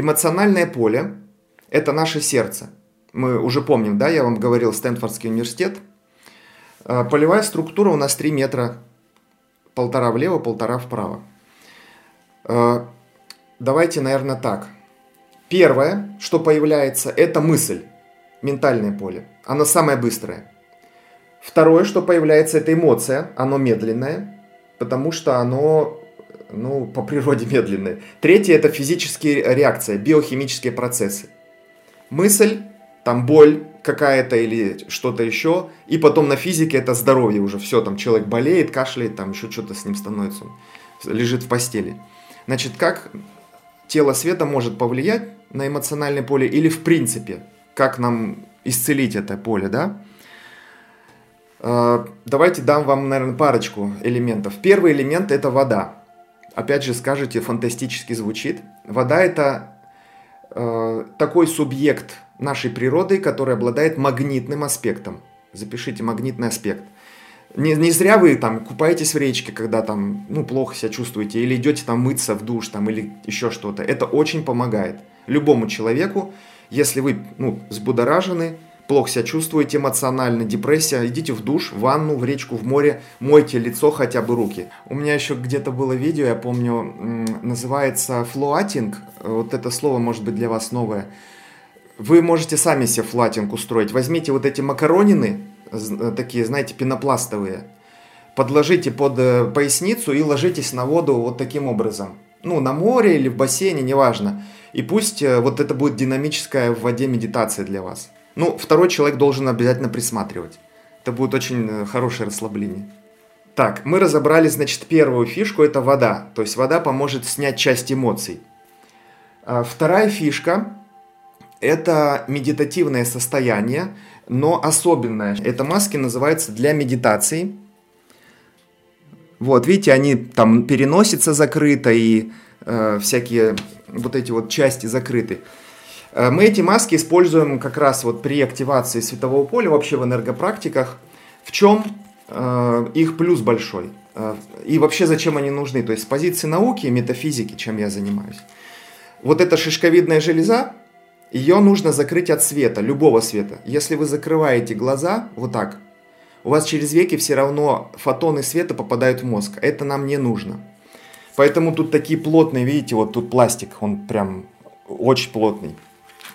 Эмоциональное поле – это наше сердце. Мы уже помним, да, я вам говорил, Стэнфордский университет. Э, полевая структура у нас 3 метра, полтора влево, полтора вправо. Э, давайте, наверное, так. Первое, что появляется, это мысль, ментальное поле. Оно самое быстрое. Второе, что появляется, это эмоция, оно медленное, потому что оно ну, по природе медленное. Третье – это физические реакции, биохимические процессы. Мысль, там боль какая-то или что-то еще, и потом на физике это здоровье уже, все, там человек болеет, кашляет, там еще что-то с ним становится, он лежит в постели. Значит, как тело света может повлиять на эмоциональное поле или в принципе, как нам исцелить это поле, да? А, давайте дам вам, наверное, парочку элементов. Первый элемент – это вода. Опять же, скажете, фантастически звучит. Вода – это э, такой субъект нашей природы, который обладает магнитным аспектом. Запишите магнитный аспект. Не, не зря вы там купаетесь в речке, когда там, ну, плохо себя чувствуете, или идете там мыться в душ, там, или еще что-то. Это очень помогает любому человеку, если вы, ну, взбудоражены, плохо себя чувствуете эмоционально, депрессия, идите в душ, в ванну, в речку, в море, мойте лицо, хотя бы руки. У меня еще где-то было видео, я помню, называется флоатинг. Вот это слово может быть для вас новое. Вы можете сами себе флатинг устроить. Возьмите вот эти макаронины, э, такие, знаете, пенопластовые, подложите под э, поясницу и ложитесь на воду вот таким образом. Ну, на море или в бассейне, неважно. И пусть э, вот это будет динамическая в воде медитация для вас. Ну, второй человек должен обязательно присматривать. Это будет очень э, хорошее расслабление. Так, мы разобрали, значит, первую фишку, это вода. То есть вода поможет снять часть эмоций. А вторая фишка – это медитативное состояние, но особенное. Это маски называются для медитации. Вот, видите, они там переносятся закрыто и э, всякие вот эти вот части закрыты. Э, мы эти маски используем как раз вот при активации светового поля вообще в энергопрактиках. В чем э, их плюс большой? Э, и вообще зачем они нужны? То есть с позиции науки и метафизики, чем я занимаюсь. Вот эта шишковидная железа, ее нужно закрыть от света, любого света. Если вы закрываете глаза вот так, у вас через веки все равно фотоны света попадают в мозг. Это нам не нужно. Поэтому тут такие плотные, видите, вот тут пластик, он прям очень плотный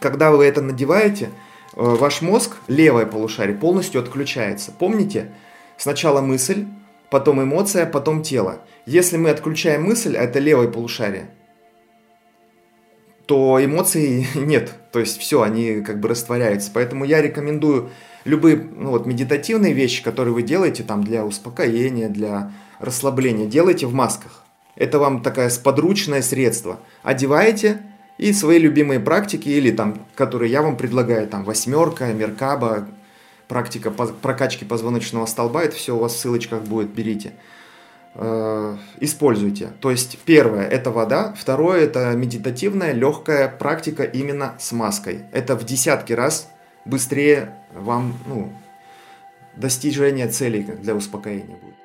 когда вы это надеваете, э, ваш мозг, левое полушарие, полностью отключается. Помните? Сначала мысль, потом эмоция, потом тело. Если мы отключаем мысль, а это левое полушарие, то эмоций нет. То есть все, они как бы растворяются. Поэтому я рекомендую любые ну, вот, медитативные вещи, которые вы делаете там для успокоения, для расслабления, делайте в масках. Это вам такое сподручное средство. Одеваете, и свои любимые практики, или там, которые я вам предлагаю, там восьмерка, меркаба, практика прокачки позвоночного столба, это все у вас в ссылочках будет, берите. Э, используйте. То есть первое это вода, второе это медитативная легкая практика именно с маской. Это в десятки раз быстрее вам ну, достижение целей для успокоения будет.